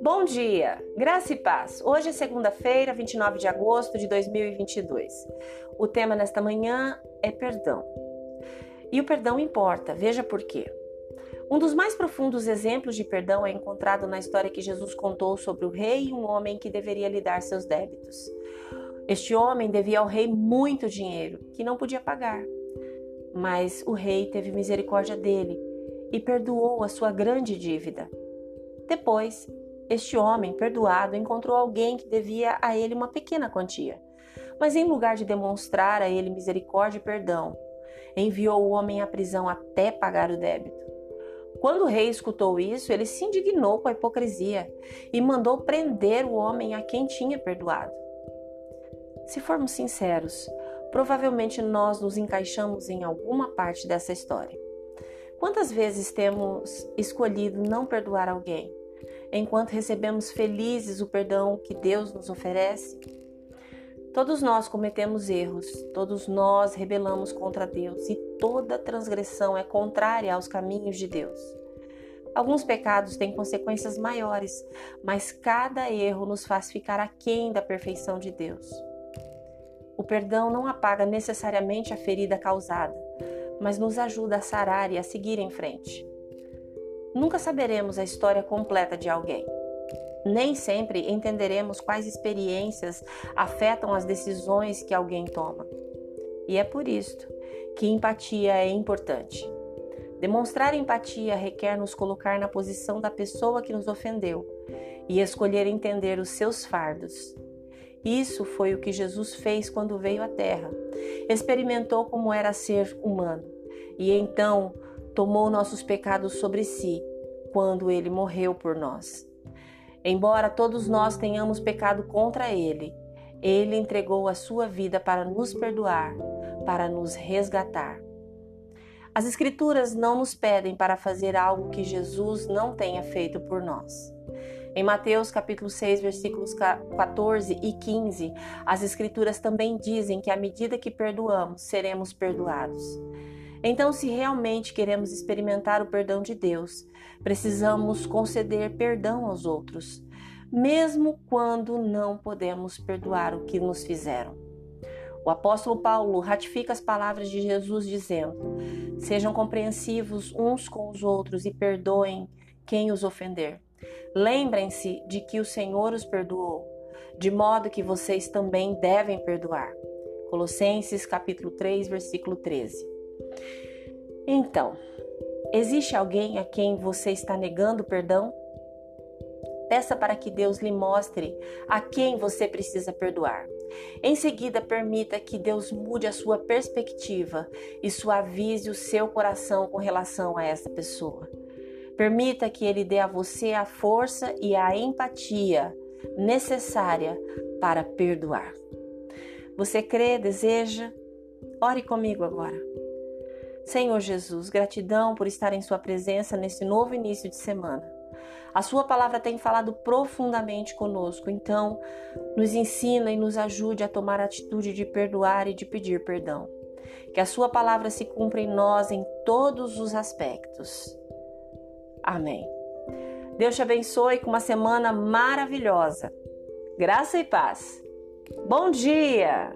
Bom dia, graça e paz. Hoje é segunda-feira, 29 de agosto de 2022. O tema nesta manhã é perdão. E o perdão importa, veja por quê. Um dos mais profundos exemplos de perdão é encontrado na história que Jesus contou sobre o rei e um homem que deveria lidar seus débitos. Este homem devia ao rei muito dinheiro, que não podia pagar. Mas o rei teve misericórdia dele e perdoou a sua grande dívida. Depois, este homem, perdoado, encontrou alguém que devia a ele uma pequena quantia. Mas em lugar de demonstrar a ele misericórdia e perdão, enviou o homem à prisão até pagar o débito. Quando o rei escutou isso, ele se indignou com a hipocrisia e mandou prender o homem a quem tinha perdoado. Se formos sinceros, provavelmente nós nos encaixamos em alguma parte dessa história. Quantas vezes temos escolhido não perdoar alguém? enquanto recebemos felizes o perdão que Deus nos oferece? Todos nós cometemos erros, todos nós rebelamos contra Deus e toda transgressão é contrária aos caminhos de Deus. Alguns pecados têm consequências maiores, mas cada erro nos faz ficar aquém da perfeição de Deus. Perdão não apaga necessariamente a ferida causada, mas nos ajuda a sarar e a seguir em frente. Nunca saberemos a história completa de alguém. Nem sempre entenderemos quais experiências afetam as decisões que alguém toma. E é por isto que empatia é importante. Demonstrar empatia requer nos colocar na posição da pessoa que nos ofendeu e escolher entender os seus fardos. Isso foi o que Jesus fez quando veio à Terra. Experimentou como era ser humano e então tomou nossos pecados sobre si quando ele morreu por nós. Embora todos nós tenhamos pecado contra ele, ele entregou a sua vida para nos perdoar, para nos resgatar. As Escrituras não nos pedem para fazer algo que Jesus não tenha feito por nós. Em Mateus capítulo 6, versículos 14 e 15, as Escrituras também dizem que à medida que perdoamos, seremos perdoados. Então, se realmente queremos experimentar o perdão de Deus, precisamos conceder perdão aos outros, mesmo quando não podemos perdoar o que nos fizeram. O apóstolo Paulo ratifica as palavras de Jesus dizendo: Sejam compreensivos uns com os outros e perdoem quem os ofender. Lembrem-se de que o Senhor os perdoou, de modo que vocês também devem perdoar. Colossenses capítulo 3, versículo 13. Então, existe alguém a quem você está negando perdão? Peça para que Deus lhe mostre a quem você precisa perdoar. Em seguida, permita que Deus mude a sua perspectiva e suavize o seu coração com relação a essa pessoa. Permita que Ele dê a você a força e a empatia necessária para perdoar. Você crê, deseja? Ore comigo agora. Senhor Jesus, gratidão por estar em Sua presença nesse novo início de semana. A Sua palavra tem falado profundamente conosco, então nos ensina e nos ajude a tomar a atitude de perdoar e de pedir perdão. Que a Sua palavra se cumpra em nós em todos os aspectos. Amém. Deus te abençoe com uma semana maravilhosa. Graça e paz. Bom dia!